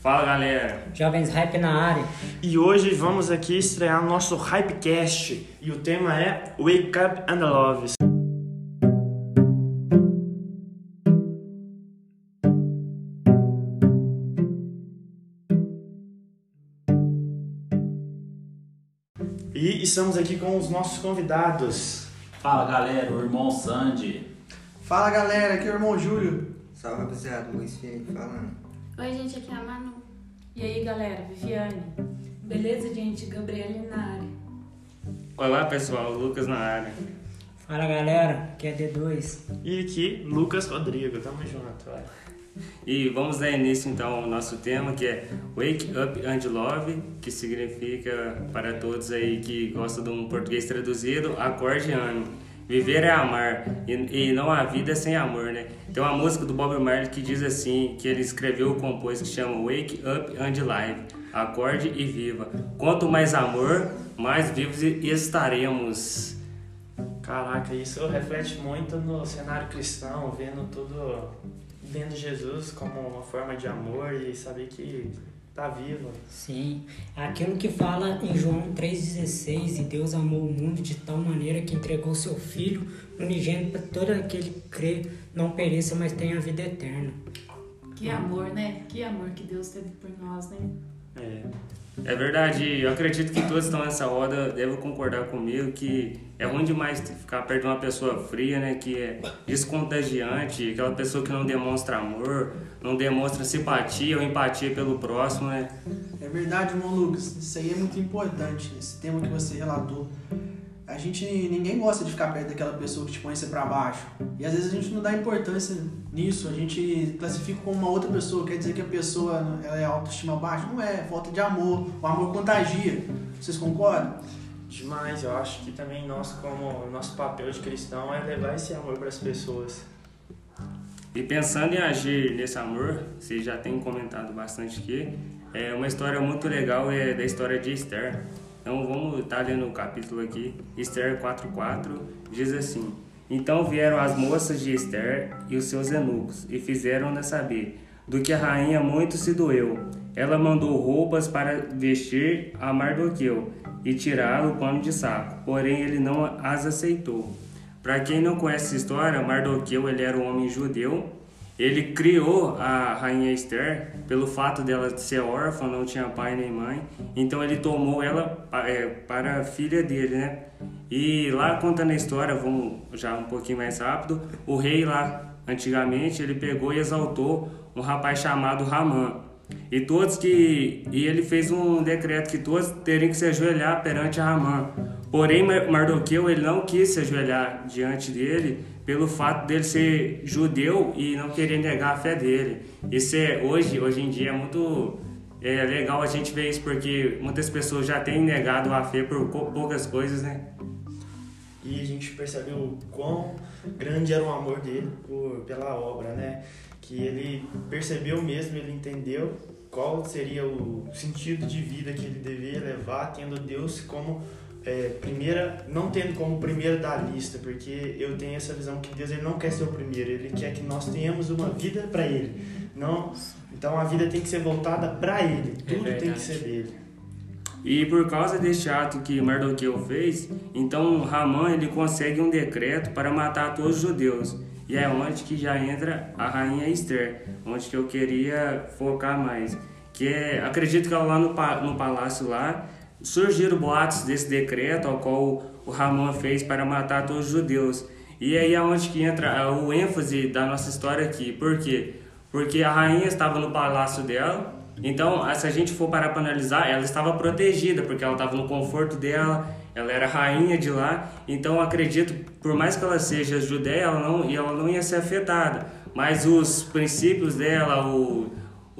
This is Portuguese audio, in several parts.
Fala galera! Jovens Hype na área. E hoje vamos aqui estrear nosso Hypecast e o tema é Wake Up and Love. E estamos aqui com os nossos convidados. Fala galera, o irmão Sandy. Fala galera, aqui é o irmão Júlio. Salve rapaziada, Luiz Felipe falando. Oi, gente, aqui é a Manu. E aí, galera, Viviane. Beleza, gente? Gabriele na área. Olá pessoal, Lucas na área. Fala galera, aqui é D2. E aqui, Lucas Rodrigo. Tamo junto. vai. E vamos dar início então ao nosso tema que é Wake Up and Love, que significa para todos aí que gostam de um português traduzido, acorde e ame. Viver é amar e, e não há vida sem amor, né? Tem uma música do Bob Marley que diz assim, que ele escreveu, compôs, que chama Wake Up and Live, acorde e viva. Quanto mais amor, mais vivos estaremos. Caraca, isso reflete muito no cenário cristão, vendo tudo, vendo Jesus como uma forma de amor e saber que tá vivo. Sim, aquilo que fala em João 3,16: E Deus amou o mundo de tal maneira que entregou seu Filho unigênito para todo aquele que crê não pereça, mas tenha a vida eterna. Que amor, né? Que amor que Deus teve por nós, né? É. É verdade, eu acredito que todos estão nessa roda devem concordar comigo que é ruim demais ficar perto de uma pessoa fria, né? Que é descontagiante, aquela pessoa que não demonstra amor, não demonstra simpatia ou empatia pelo próximo, né? É verdade, irmão Lucas. Isso aí é muito importante, esse tema que você relatou. A gente, ninguém gosta de ficar perto daquela pessoa que te põe você pra baixo. E às vezes a gente não dá importância nisso, a gente classifica como uma outra pessoa, quer dizer que a pessoa ela é autoestima baixa? Não é, falta de amor. O amor contagia. Vocês concordam? Demais, eu acho que também nós, como nosso papel de cristão, é levar esse amor para as pessoas. E pensando em agir nesse amor, vocês já têm comentado bastante aqui, é uma história muito legal é da história de Esther. Então vamos estar lendo o capítulo aqui. Esther 4.4 diz assim: Então vieram as moças de Esther e os seus eunucos e fizeram-na saber do que a rainha muito se doeu. Ela mandou roupas para vestir a Mardoqueu e tirá-lo o pano de saco, porém ele não as aceitou. Para quem não conhece essa história, Mardoqueu ele era um homem judeu. Ele criou a rainha Esther pelo fato dela ser órfã, não tinha pai nem mãe. Então ele tomou ela é, para a filha dele, né? E lá contando a história, vamos já um pouquinho mais rápido. O rei lá, antigamente, ele pegou e exaltou um rapaz chamado Ramã. E todos que e ele fez um decreto que todos teriam que se ajoelhar perante Ramã. Porém, Mardoqueu ele não quis se ajoelhar diante dele pelo fato dele ser judeu e não querer negar a fé dele. Isso é hoje, hoje em dia é muito é legal a gente ver isso porque muitas pessoas já têm negado a fé por poucas coisas, né? E a gente percebeu quão grande era o amor dele por, pela obra, né? Que ele percebeu mesmo, ele entendeu qual seria o sentido de vida que ele devia levar, tendo Deus como é, primeira, não tendo como primeiro da lista, porque eu tenho essa visão que Deus ele não quer ser o primeiro, ele quer que nós tenhamos uma vida para ele. Não, então a vida tem que ser voltada para ele, tudo tem verdade. que ser dele. E por causa deste ato que Mardoqueu fez, então Ramã ele consegue um decreto para matar todos os judeus. E é onde que já entra a rainha Esther, onde que eu queria focar mais. Que é, acredito que lá no, no palácio lá surgiram boatos desse decreto ao qual o Ramã fez para matar todos os judeus. E aí é onde que entra o ênfase da nossa história aqui. Por quê? Porque a rainha estava no palácio dela, então se a gente for parar para analisar, ela estava protegida, porque ela estava no conforto dela, ela era rainha de lá, então acredito, por mais que ela seja judeia, ela não, ela não ia ser afetada, mas os princípios dela, o,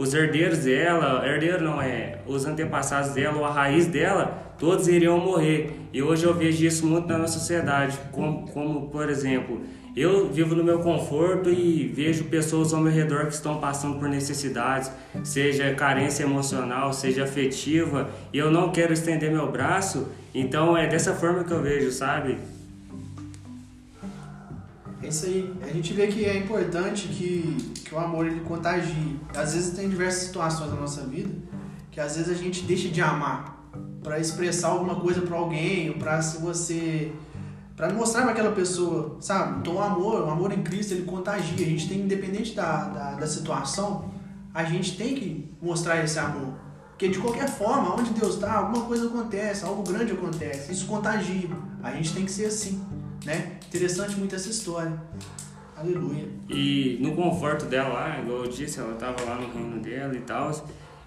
os herdeiros dela, herdeiro não é, os antepassados dela, ou a raiz dela, todos iriam morrer. E hoje eu vejo isso muito na nossa sociedade, como, como por exemplo, eu vivo no meu conforto e vejo pessoas ao meu redor que estão passando por necessidades, seja carência emocional, seja afetiva, e eu não quero estender meu braço, então é dessa forma que eu vejo, sabe? Isso aí. A gente vê que é importante que, que o amor ele contagie. Às vezes tem diversas situações na nossa vida que às vezes a gente deixa de amar para expressar alguma coisa para alguém ou para se você para mostrar para aquela pessoa, sabe? Então o amor, o amor em Cristo ele contagia. A gente tem independente da, da, da situação, a gente tem que mostrar esse amor. Porque de qualquer forma, onde Deus está, alguma coisa acontece, algo grande acontece. Isso contagia. A gente tem que ser assim, né? Interessante muito essa história. Aleluia. E no conforto dela lá, igual eu disse, ela estava lá no reino dela e tal.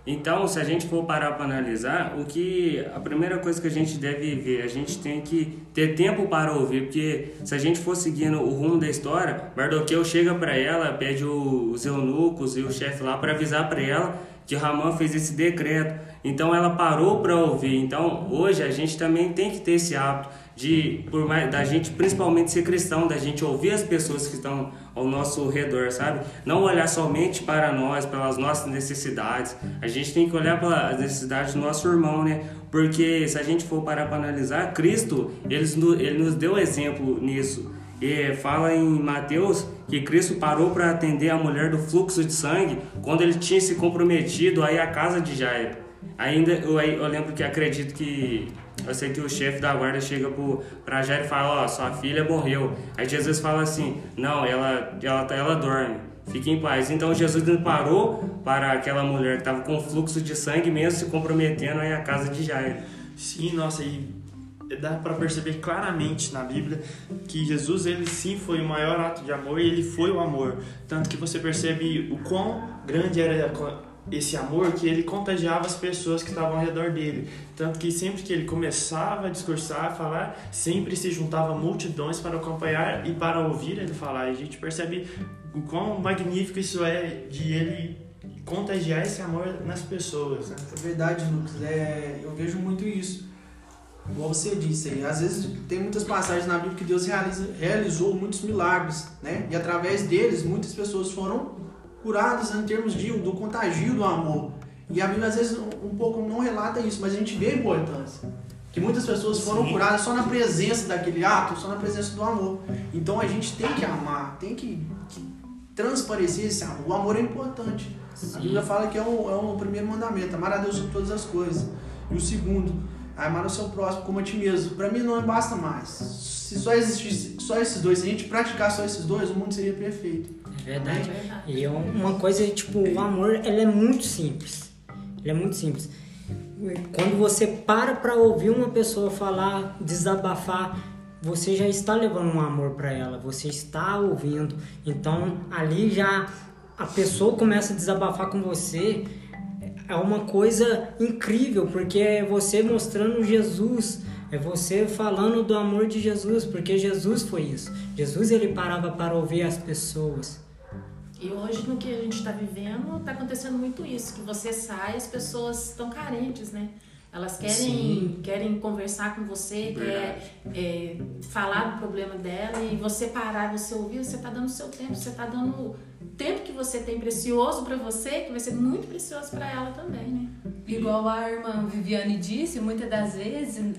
Então, se a gente for parar para analisar, o que a primeira coisa que a gente deve ver, a gente tem que ter tempo para ouvir, porque se a gente for seguindo o rumo da história, Mardoqueu chega para ela, pede os eunucos e o chefe lá para avisar para ela que Ramã fez esse decreto. Então ela parou para ouvir. Então, hoje a gente também tem que ter esse hábito de por mais da gente principalmente ser cristão, da gente ouvir as pessoas que estão ao nosso redor, sabe? Não olhar somente para nós, pelas nossas necessidades. A gente tem que olhar para as necessidades do nosso irmão, né? Porque se a gente for parar para analisar, Cristo, ele, ele nos deu exemplo nisso. E fala em Mateus que Cristo parou para atender a mulher do fluxo de sangue quando ele tinha se comprometido aí à casa de Jairo. Ainda eu, eu lembro que acredito que eu sei que o chefe da guarda chega para Jairo e fala: Ó, oh, sua filha morreu. Aí Jesus fala assim: Não, ela, ela, ela dorme. Fique em paz. Então Jesus parou para aquela mulher que estava com fluxo de sangue, mesmo se comprometendo aí à casa de Jairo. Sim, nossa, e dá para perceber claramente na Bíblia que Jesus ele sim foi o maior ato de amor e ele foi o amor tanto que você percebe o quão grande era esse amor que ele contagiava as pessoas que estavam ao redor dele. Tanto que sempre que ele começava a discursar, a falar, sempre se juntava multidões para acompanhar e para ouvir ele falar. E a gente percebe o quão magnífico isso é de ele contagiar esse amor nas pessoas. Né? É verdade, Lucas. É, eu vejo muito isso. Igual você disse aí, às vezes tem muitas passagens na Bíblia que Deus realiza, realizou muitos milagres, né? E através deles muitas pessoas foram curadas em termos de, do contagio do amor. E a Bíblia às vezes um pouco não relata isso, mas a gente vê a importância. Que muitas pessoas foram Sim. curadas só na presença daquele ato, só na presença do amor. Então a gente tem que amar, tem que, que transparecer esse amor. O amor é importante. Sim. A Bíblia fala que é o, é o primeiro mandamento, amar a Deus sobre todas as coisas. E o segundo, amar o seu próximo como a ti mesmo. Para mim não basta mais. Se só existisse só esses dois, se a gente praticar só esses dois, o mundo seria perfeito. É verdade. É. E é uma coisa, tipo, o amor, ele é muito simples. Ele é muito simples. Quando você para para ouvir uma pessoa falar, desabafar, você já está levando um amor para ela, você está ouvindo. Então, ali já a pessoa começa a desabafar com você, é uma coisa incrível, porque é você mostrando Jesus, é você falando do amor de Jesus, porque Jesus foi isso. Jesus ele parava para ouvir as pessoas. E hoje no que a gente está vivendo está acontecendo muito isso, que você sai, as pessoas estão carentes, né? Elas querem, querem conversar com você, quer é, falar do problema dela e você parar, você ouvir, você está dando seu tempo, você está dando tempo que você tem precioso para você, que vai ser muito precioso para ela também, né? Igual a irmã Viviane disse, muitas das vezes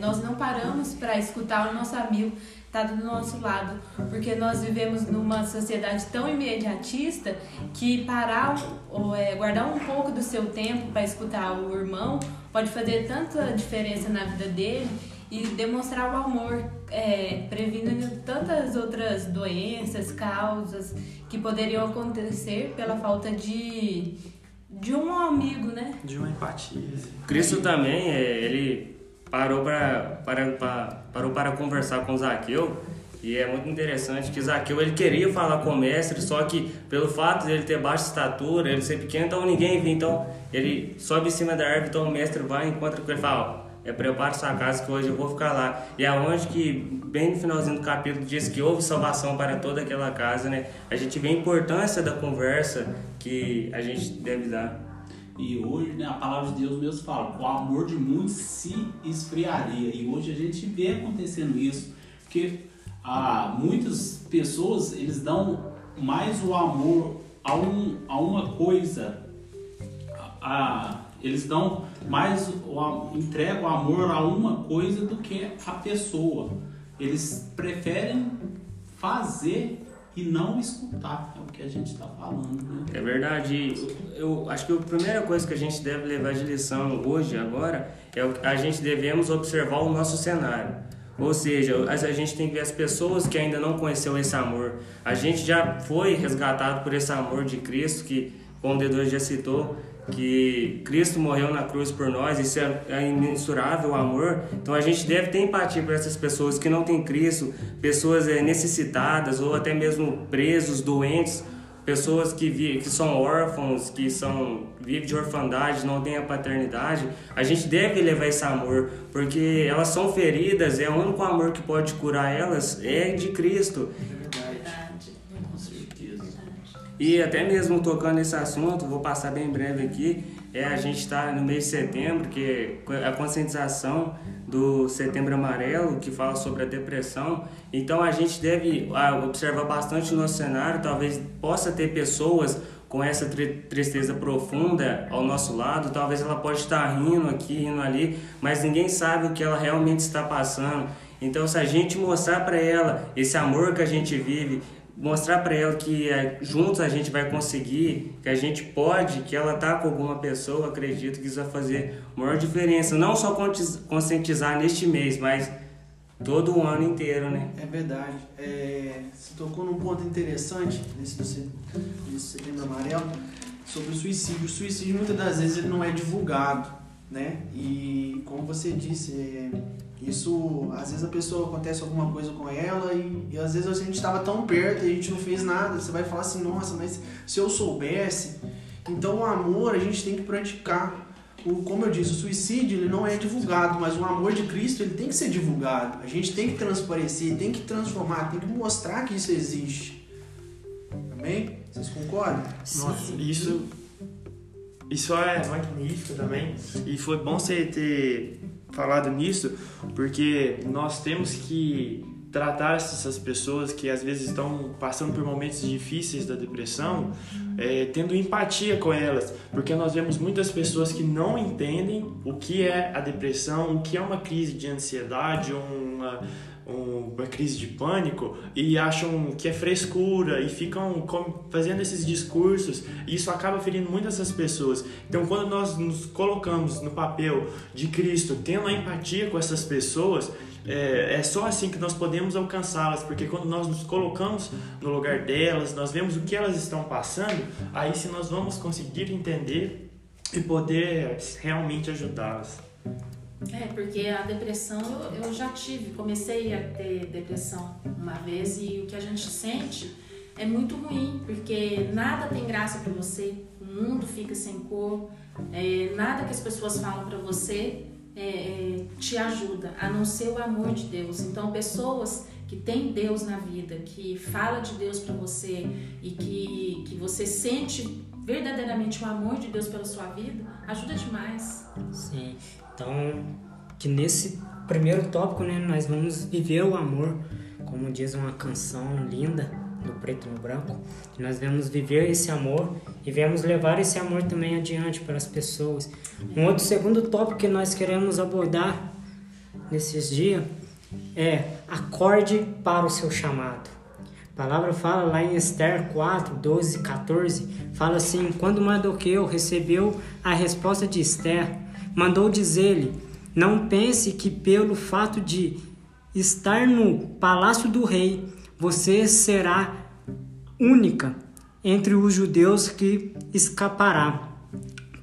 nós não paramos para escutar o nosso amigo tá do nosso lado, porque nós vivemos numa sociedade tão imediatista que parar ou é, guardar um pouco do seu tempo para escutar o irmão pode fazer tanta diferença na vida dele e demonstrar o amor, é, prevenindo tantas outras doenças, causas que poderiam acontecer pela falta de, de um amigo, né? De uma empatia. Cristo também, é, ele parou para, para, para, parou para conversar com Zaqueu e é muito interessante que Zaqueu ele queria falar com o mestre, só que pelo fato de ele ter baixa estatura, ele ser pequeno, então ninguém vê. Então ele sobe em cima da árvore, então o mestre vai e encontra com ele e fala: é, prepara sua casa que hoje eu vou ficar lá. E aonde que, bem no finalzinho do capítulo, diz que houve salvação para toda aquela casa, né? A gente vê a importância da conversa que a gente deve dar. E hoje, né, a palavra de Deus mesmo fala, o amor de muitos se esfriaria. E hoje a gente vê acontecendo isso, porque ah, muitas pessoas, eles dão mais o amor a, um, a uma coisa, a, eles dão mais, entregam o amor a uma coisa do que a pessoa. Eles preferem fazer e não escutar. É o que a gente está falando, né? É verdade. Eu, eu acho que a primeira coisa que a gente deve levar de lição hoje, agora, é o- a gente devemos observar o nosso cenário. Ou seja, a gente tem que ver as pessoas que ainda não conheceu esse amor. A gente já foi resgatado por esse amor de Cristo, que, como o D2 já citou, que Cristo morreu na cruz por nós, isso é, é imensurável amor. Então a gente deve ter empatia por essas pessoas que não têm Cristo, pessoas eh, necessitadas ou até mesmo presos, doentes, pessoas que, vi, que são órfãos, que são vivem de orfandade, não têm a paternidade, a gente deve levar esse amor, porque elas são feridas, é o único amor que pode curar elas é de Cristo. E até mesmo tocando nesse assunto, vou passar bem breve aqui, é a gente está no mês de setembro, que é a conscientização do Setembro Amarelo, que fala sobre a depressão. Então a gente deve ah, observar bastante o nosso cenário, talvez possa ter pessoas com essa tri- tristeza profunda ao nosso lado, talvez ela pode estar rindo aqui, rindo ali, mas ninguém sabe o que ela realmente está passando. Então se a gente mostrar para ela esse amor que a gente vive, mostrar para ela que é, juntos a gente vai conseguir, que a gente pode, que ela tá com alguma pessoa, acredito que isso vai fazer maior diferença, não só conscientizar neste mês, mas todo o ano inteiro, né? É verdade. É, você tocou num ponto interessante nesse, nesse setembro amarelo sobre o suicídio. O suicídio muitas das vezes ele não é divulgado, né? E como você disse, é, isso às vezes a pessoa acontece alguma coisa com ela e, e às vezes a gente estava tão perto e a gente não fez nada. Você vai falar assim, nossa, mas se eu soubesse. Então o amor a gente tem que praticar. O, como eu disse, o suicídio ele não é divulgado, mas o amor de Cristo ele tem que ser divulgado. A gente tem que transparecer, tem que transformar, tem que mostrar que isso existe. Amém? Vocês concordam? Nossa, isso, isso é magnífico também. E foi bom você ter falado nisso, porque nós temos que tratar essas pessoas que às vezes estão passando por momentos difíceis da depressão, é, tendo empatia com elas, porque nós vemos muitas pessoas que não entendem o que é a depressão, o que é uma crise de ansiedade, uma, um- uma crise de pânico e acham que é frescura e ficam fazendo esses discursos e isso acaba ferindo muito essas pessoas. Então, quando nós nos colocamos no papel de Cristo, tendo a empatia com essas pessoas, é, é só assim que nós podemos alcançá-las, porque quando nós nos colocamos no lugar delas, nós vemos o que elas estão passando, aí sim nós vamos conseguir entender e poder realmente ajudá-las. É, porque a depressão eu, eu já tive, comecei a ter depressão uma vez e o que a gente sente é muito ruim, porque nada tem graça para você, o mundo fica sem cor, é, nada que as pessoas falam para você é, é, te ajuda, a não ser o amor de Deus. Então, pessoas que têm Deus na vida, que fala de Deus para você e que, que você sente verdadeiramente o amor de Deus pela sua vida, ajuda demais. Sim. Então, que nesse primeiro tópico, né, nós vamos viver o amor, como diz uma canção linda do Preto no Branco. Nós vamos viver esse amor e vamos levar esse amor também adiante para as pessoas. Um outro segundo tópico que nós queremos abordar nesses dias é acorde para o seu chamado. A palavra fala lá em Esther 4, 12 e 14, fala assim, quando Mardoqueu recebeu a resposta de Esther, mandou dizer-lhe, não pense que pelo fato de estar no palácio do rei, você será única entre os judeus que escapará.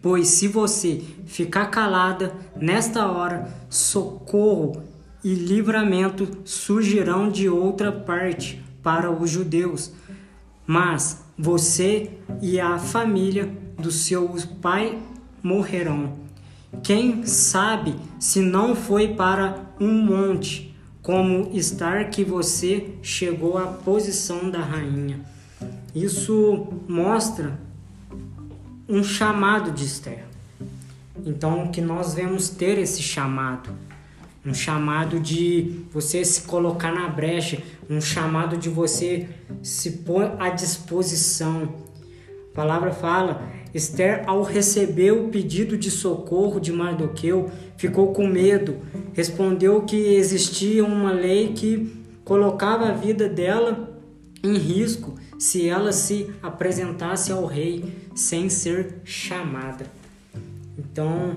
Pois se você ficar calada nesta hora, socorro e livramento surgirão de outra parte para os judeus. Mas você e a família do seu pai morrerão. Quem sabe se não foi para um monte, como estar que você chegou à posição da rainha. Isso mostra um chamado de Esther. Então, que nós vemos ter esse chamado, um chamado de você se colocar na brecha, um chamado de você se pôr à disposição. A palavra fala: Esther, ao receber o pedido de socorro de Mardoqueu, ficou com medo. Respondeu que existia uma lei que colocava a vida dela em risco se ela se apresentasse ao rei sem ser chamada. Então,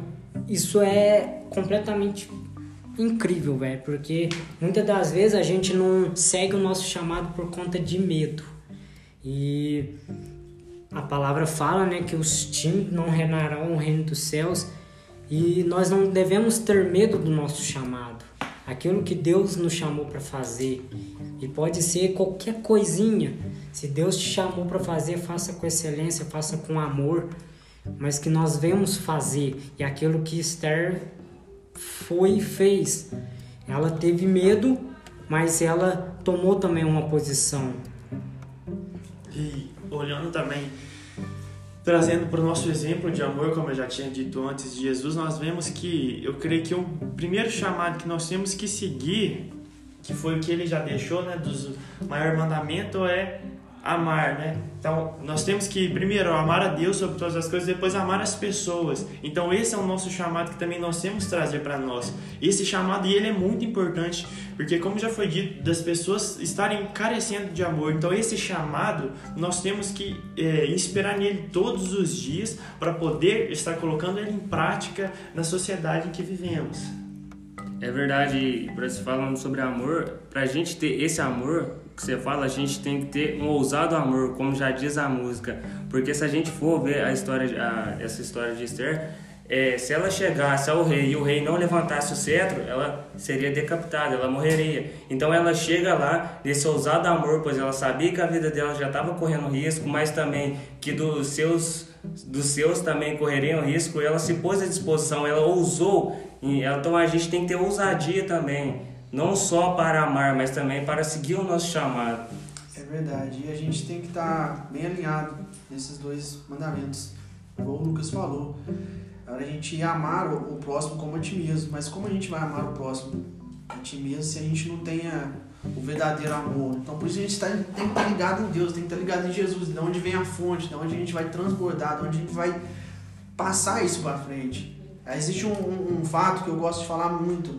isso é completamente incrível, velho, porque muitas das vezes a gente não segue o nosso chamado por conta de medo. E a palavra fala, né, que os tímidos não reinarão o reino dos céus e nós não devemos ter medo do nosso chamado. Aquilo que Deus nos chamou para fazer. E pode ser qualquer coisinha. Se Deus te chamou para fazer, faça com excelência, faça com amor, mas que nós vemos fazer. E aquilo que Esther foi e fez. Ela teve medo, mas ela tomou também uma posição. E olhando também, trazendo para o nosso exemplo de amor, como eu já tinha dito antes de Jesus, nós vemos que eu creio que o primeiro chamado que nós temos que seguir, que foi o que ele já deixou, né, dos maior mandamento é amar, né? Então, nós temos que primeiro amar a Deus sobre todas as coisas, depois amar as pessoas. Então, esse é o nosso chamado que também nós temos que trazer para nós. Esse chamado e ele é muito importante, porque como já foi dito, das pessoas estarem carecendo de amor. Então, esse chamado nós temos que é, inspirar nele todos os dias para poder estar colocando ele em prática na sociedade em que vivemos. É verdade, falando sobre amor, para a gente ter esse amor, que você fala, a gente tem que ter um ousado amor, como já diz a música. Porque se a gente for ver a história, a, essa história de Esther, é, se ela chegasse ao rei e o rei não levantasse o cetro, ela seria decapitada, ela morreria. Então ela chega lá nesse ousado amor, pois ela sabia que a vida dela já estava correndo risco, mas também que dos seus, dos seus também correriam risco. Ela se pôs à disposição, ela ousou. Então a gente tem que ter ousadia também não só para amar, mas também para seguir o nosso chamado. É verdade, e a gente tem que estar tá bem alinhado nesses dois mandamentos, como o Lucas falou. A gente amar o próximo como a ti mesmo, mas como a gente vai amar o próximo a ti mesmo se a gente não tenha o verdadeiro amor? Então por isso a gente tá, tem que estar tá ligado em Deus, tem que estar tá ligado em Jesus, de onde vem a fonte, de onde a gente vai transbordar, de onde a gente vai passar isso para frente. Existe um, um, um fato que eu gosto de falar muito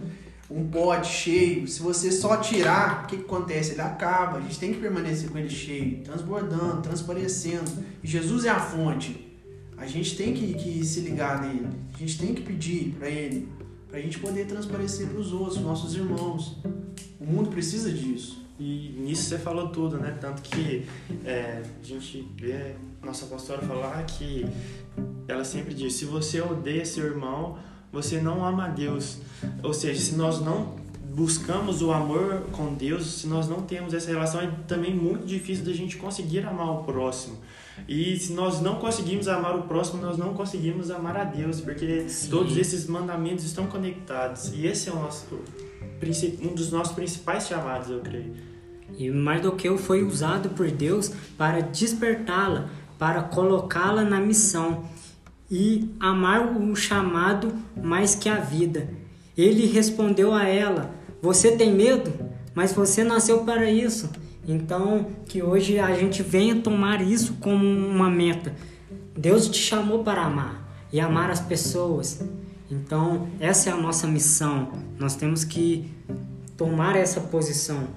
um pote cheio, se você só tirar, o que, que acontece? Ele acaba. A gente tem que permanecer com ele cheio, transbordando, transparecendo. E Jesus é a fonte. A gente tem que, que se ligar nele. A gente tem que pedir para ele, para a gente poder transparecer para os outros, nossos irmãos. O mundo precisa disso. E nisso você falou tudo, né? Tanto que é, a gente vê nossa pastora falar que ela sempre diz: se você odeia seu irmão, você não ama a Deus. Ou seja, se nós não buscamos o amor com Deus, se nós não temos essa relação, é também muito difícil da gente conseguir amar o próximo. E se nós não conseguimos amar o próximo, nós não conseguimos amar a Deus, porque Sim. todos esses mandamentos estão conectados. E esse é o nosso, um dos nossos principais chamados, eu creio. E mais do que foi usado por Deus para despertá-la, para colocá-la na missão e amar o chamado mais que a vida. Ele respondeu a ela: Você tem medo? Mas você nasceu para isso. Então, que hoje a gente venha tomar isso como uma meta. Deus te chamou para amar e amar as pessoas. Então, essa é a nossa missão. Nós temos que tomar essa posição.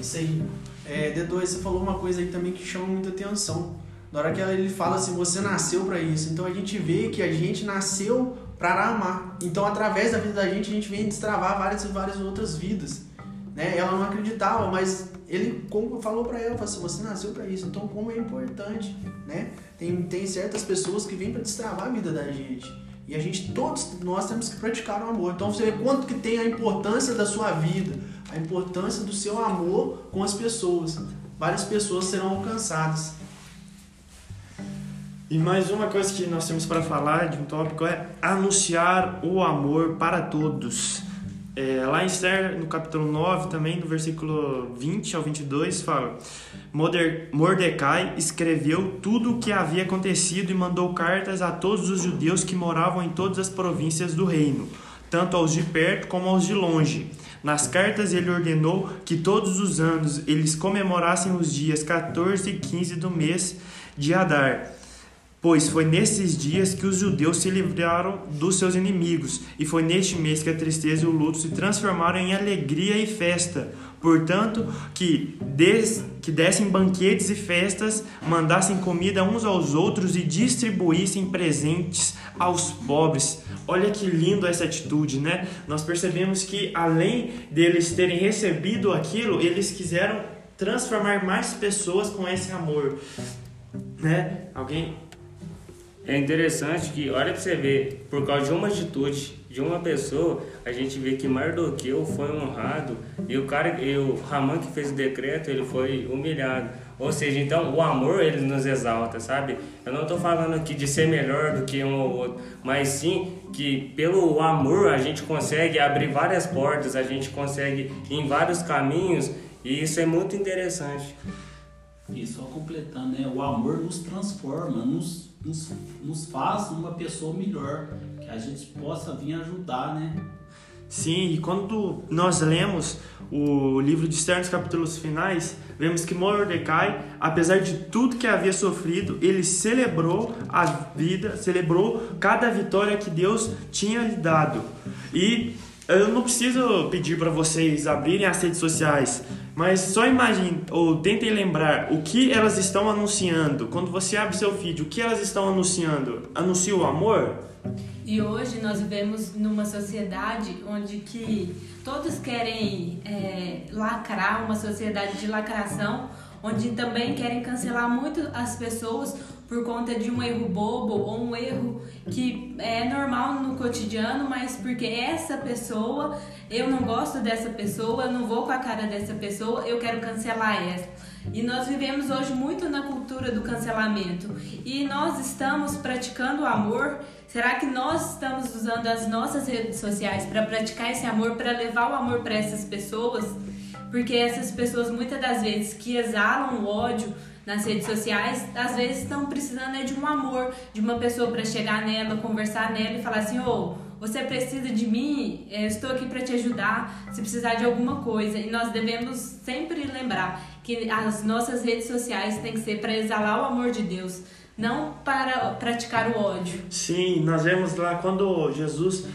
Isso aí. É, D2, você falou uma coisa aí também que chama muita atenção na hora que ele fala assim, você nasceu para isso. Então a gente vê que a gente nasceu para amar. Então através da vida da gente a gente vem destravar várias e várias outras vidas. Né? Ela não acreditava, mas ele como falou para ela, falou assim, você nasceu para isso. Então como é importante, né? Tem tem certas pessoas que vêm para destravar a vida da gente. E a gente todos nós temos que praticar o amor. Então você vê quanto que tem a importância da sua vida, a importância do seu amor com as pessoas. Várias pessoas serão alcançadas. E mais uma coisa que nós temos para falar de um tópico é anunciar o amor para todos. É, lá em Esther, no capítulo 9, também, no versículo 20 ao 22, fala: Mordecai escreveu tudo o que havia acontecido e mandou cartas a todos os judeus que moravam em todas as províncias do reino, tanto aos de perto como aos de longe. Nas cartas ele ordenou que todos os anos eles comemorassem os dias 14 e 15 do mês de Adar pois foi nesses dias que os judeus se livraram dos seus inimigos, e foi neste mês que a tristeza e o luto se transformaram em alegria e festa. Portanto, que, des, que dessem banquetes e festas, mandassem comida uns aos outros e distribuíssem presentes aos pobres. Olha que lindo essa atitude, né? Nós percebemos que além deles terem recebido aquilo, eles quiseram transformar mais pessoas com esse amor, né? Alguém É interessante que, olha pra você ver, por causa de uma atitude de uma pessoa, a gente vê que Mardoqueu foi honrado e o cara, e o Ramã que fez o decreto, ele foi humilhado. Ou seja, então o amor ele nos exalta, sabe? Eu não estou falando aqui de ser melhor do que um ou outro, mas sim que pelo amor a gente consegue abrir várias portas, a gente consegue ir em vários caminhos e isso é muito interessante. E só completando, né? O amor nos transforma, nos, nos, nos faz uma pessoa melhor, que a gente possa vir ajudar, né? Sim, e quando nós lemos o livro de Esther nos capítulos finais, vemos que Mordecai, apesar de tudo que havia sofrido, ele celebrou a vida, celebrou cada vitória que Deus tinha lhe dado. E eu não preciso pedir para vocês abrirem as redes sociais, mas só imagine ou tentem lembrar o que elas estão anunciando. Quando você abre seu feed, o que elas estão anunciando? Anuncia o amor? E hoje nós vivemos numa sociedade onde que todos querem é, lacrar, uma sociedade de lacração, onde também querem cancelar muito as pessoas por conta de um erro bobo ou um erro que é normal no cotidiano, mas porque essa pessoa, eu não gosto dessa pessoa, eu não vou com a cara dessa pessoa, eu quero cancelar essa. E nós vivemos hoje muito na cultura do cancelamento. E nós estamos praticando o amor. Será que nós estamos usando as nossas redes sociais para praticar esse amor, para levar o amor para essas pessoas? Porque essas pessoas, muitas das vezes, que exalam ódio nas redes sociais, às vezes estão precisando né, de um amor, de uma pessoa para chegar nela, conversar nela e falar assim: ô. Oh, você precisa de mim, eu estou aqui para te ajudar, se precisar de alguma coisa. E nós devemos sempre lembrar que as nossas redes sociais têm que ser para exalar o amor de Deus, não para praticar o ódio. Sim, nós vemos lá quando Jesus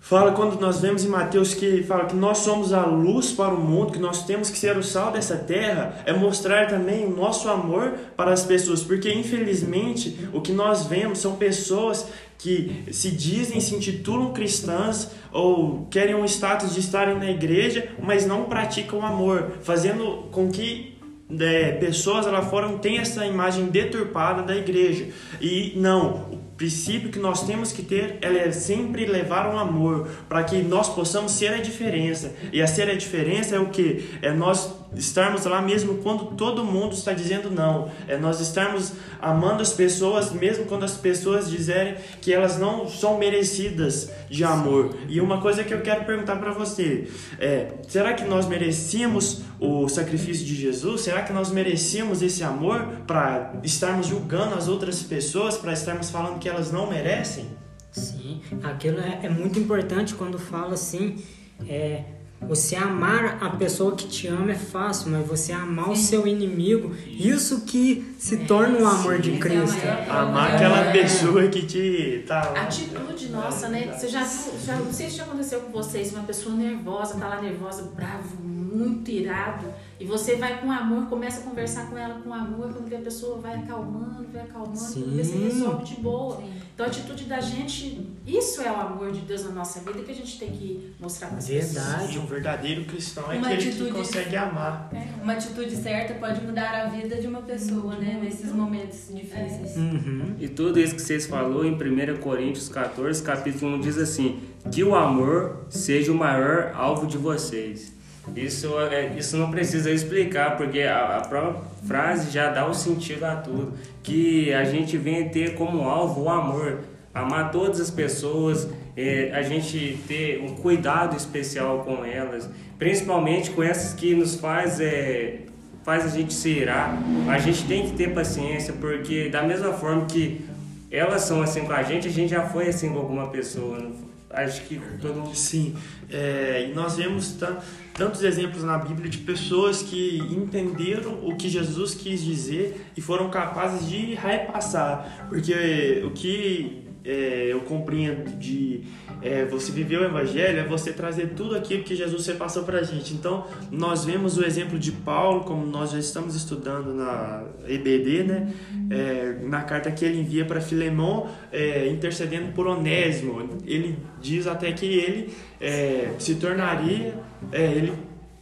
fala, quando nós vemos em Mateus que fala que nós somos a luz para o mundo, que nós temos que ser o sal dessa terra, é mostrar também o nosso amor para as pessoas, porque infelizmente o que nós vemos são pessoas que se dizem, se intitulam cristãs ou querem um status de estarem na igreja, mas não praticam amor, fazendo com que é, pessoas lá fora tenham essa imagem deturpada da igreja. E não, princípio que nós temos que ter é sempre levar um amor para que nós possamos ser a diferença. E a ser a diferença é o que? É nós estarmos lá mesmo quando todo mundo está dizendo não. É nós estarmos amando as pessoas mesmo quando as pessoas dizerem que elas não são merecidas de amor. E uma coisa que eu quero perguntar para você é: será que nós merecíamos o sacrifício de Jesus? Será que nós merecíamos esse amor para estarmos julgando as outras pessoas, para estarmos falando que elas não merecem? Sim, aquilo é, é muito importante quando fala assim. É, você amar a pessoa que te ama é fácil, mas você amar sim. o seu inimigo, isso que se é, torna o amor sim, de Cristo. É amar aquela pessoa que te tá lá. Atitude nossa, né? Você já, já não sei se já aconteceu com vocês, uma pessoa nervosa, tá lá nervosa, bravo, muito irado, e você vai com amor, começa a conversar com ela com amor, quando vê a pessoa vai acalmando, vai acalmando, Sim. quando vê se resolve de boa. Sim. Então a atitude da gente, isso é o amor de Deus na nossa vida que a gente tem que mostrar para as Verdade, pessoas. um verdadeiro cristão é uma aquele atitude, que consegue amar. É, uma atitude certa pode mudar a vida de uma pessoa, né, nesses momentos difíceis. É. Uhum. E tudo isso que vocês falou em 1 Coríntios 14, capítulo 1 diz assim: que o amor seja o maior alvo de vocês. Isso, é, isso não precisa explicar, porque a, a, própria frase já dá o sentido a tudo. Que a gente vem ter como alvo o amor, amar todas as pessoas, é, a gente ter um cuidado especial com elas, principalmente com essas que nos faz, é, faz a gente se irar. A gente tem que ter paciência, porque da mesma forma que elas são assim com a gente, a gente já foi assim com alguma pessoa. Acho que todo mundo. Sim, é, e nós vemos tan- tantos exemplos na Bíblia de pessoas que entenderam o que Jesus quis dizer e foram capazes de repassar. Porque o que é, eu compreendo de é, você viver o Evangelho é você trazer tudo aquilo que Jesus repassou para a gente. Então, nós vemos o exemplo de Paulo, como nós já estamos estudando na EBD, né? É, na carta que ele envia para Filemon, é, intercedendo por Onésimo. Ele diz até que ele é, se tornaria, é, ele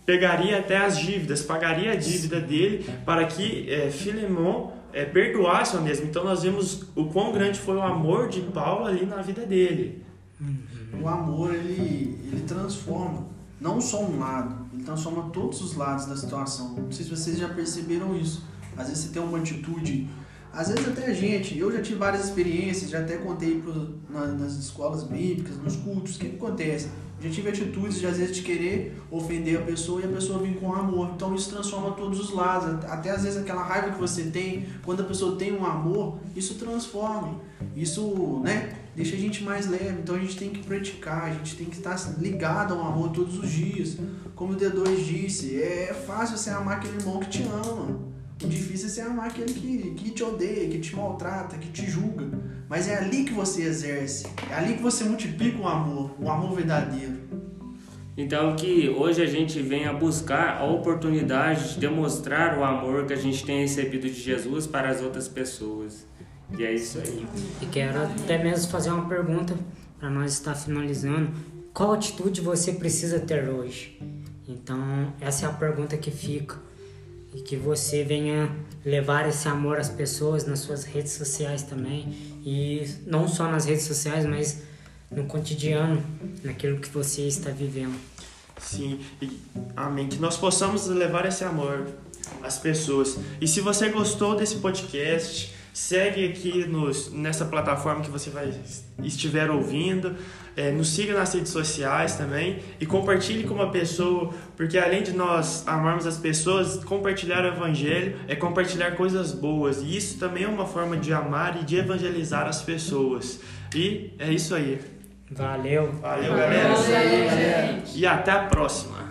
pegaria até as dívidas, pagaria a dívida dele para que Filemon é, perdoasse Onésimo. Então nós vemos o quão grande foi o amor de Paulo ali na vida dele. O amor, ele, ele transforma não só um lado, ele transforma todos os lados da situação. Não sei se vocês já perceberam isso. Às vezes você tem uma atitude, às vezes até a gente, eu já tive várias experiências, já até contei pro, na- nas escolas bíblicas, nos cultos, o que acontece? Já tive atitudes de às vezes de querer ofender a pessoa e a pessoa vir com amor. Então isso transforma todos os lados. Até às vezes aquela raiva que você tem, quando a pessoa tem um amor, isso transforma. Isso, né, deixa a gente mais leve. Então a gente tem que praticar, a gente tem que estar ligado ao amor todos os dias. Como o D2 disse, é fácil você amar aquele irmão que te ama. O difícil é você amar aquele que, que te odeia, que te maltrata, que te julga. Mas é ali que você exerce, é ali que você multiplica o amor, o amor verdadeiro. Então que hoje a gente venha buscar a oportunidade de demonstrar o amor que a gente tem recebido de Jesus para as outras pessoas. E é isso aí. E quero até mesmo fazer uma pergunta para nós estar finalizando. Qual atitude você precisa ter hoje? Então, essa é a pergunta que fica. E que você venha levar esse amor às pessoas nas suas redes sociais também. E não só nas redes sociais, mas no cotidiano, naquilo que você está vivendo. Sim, e, amém. Que nós possamos levar esse amor às pessoas. E se você gostou desse podcast, segue aqui nos, nessa plataforma que você vai estiver ouvindo. É, nos siga nas redes sociais também e compartilhe com uma pessoa, porque além de nós amarmos as pessoas, compartilhar o evangelho é compartilhar coisas boas. E isso também é uma forma de amar e de evangelizar as pessoas. E é isso aí. Valeu! Valeu, galera. Valeu, gente. E até a próxima.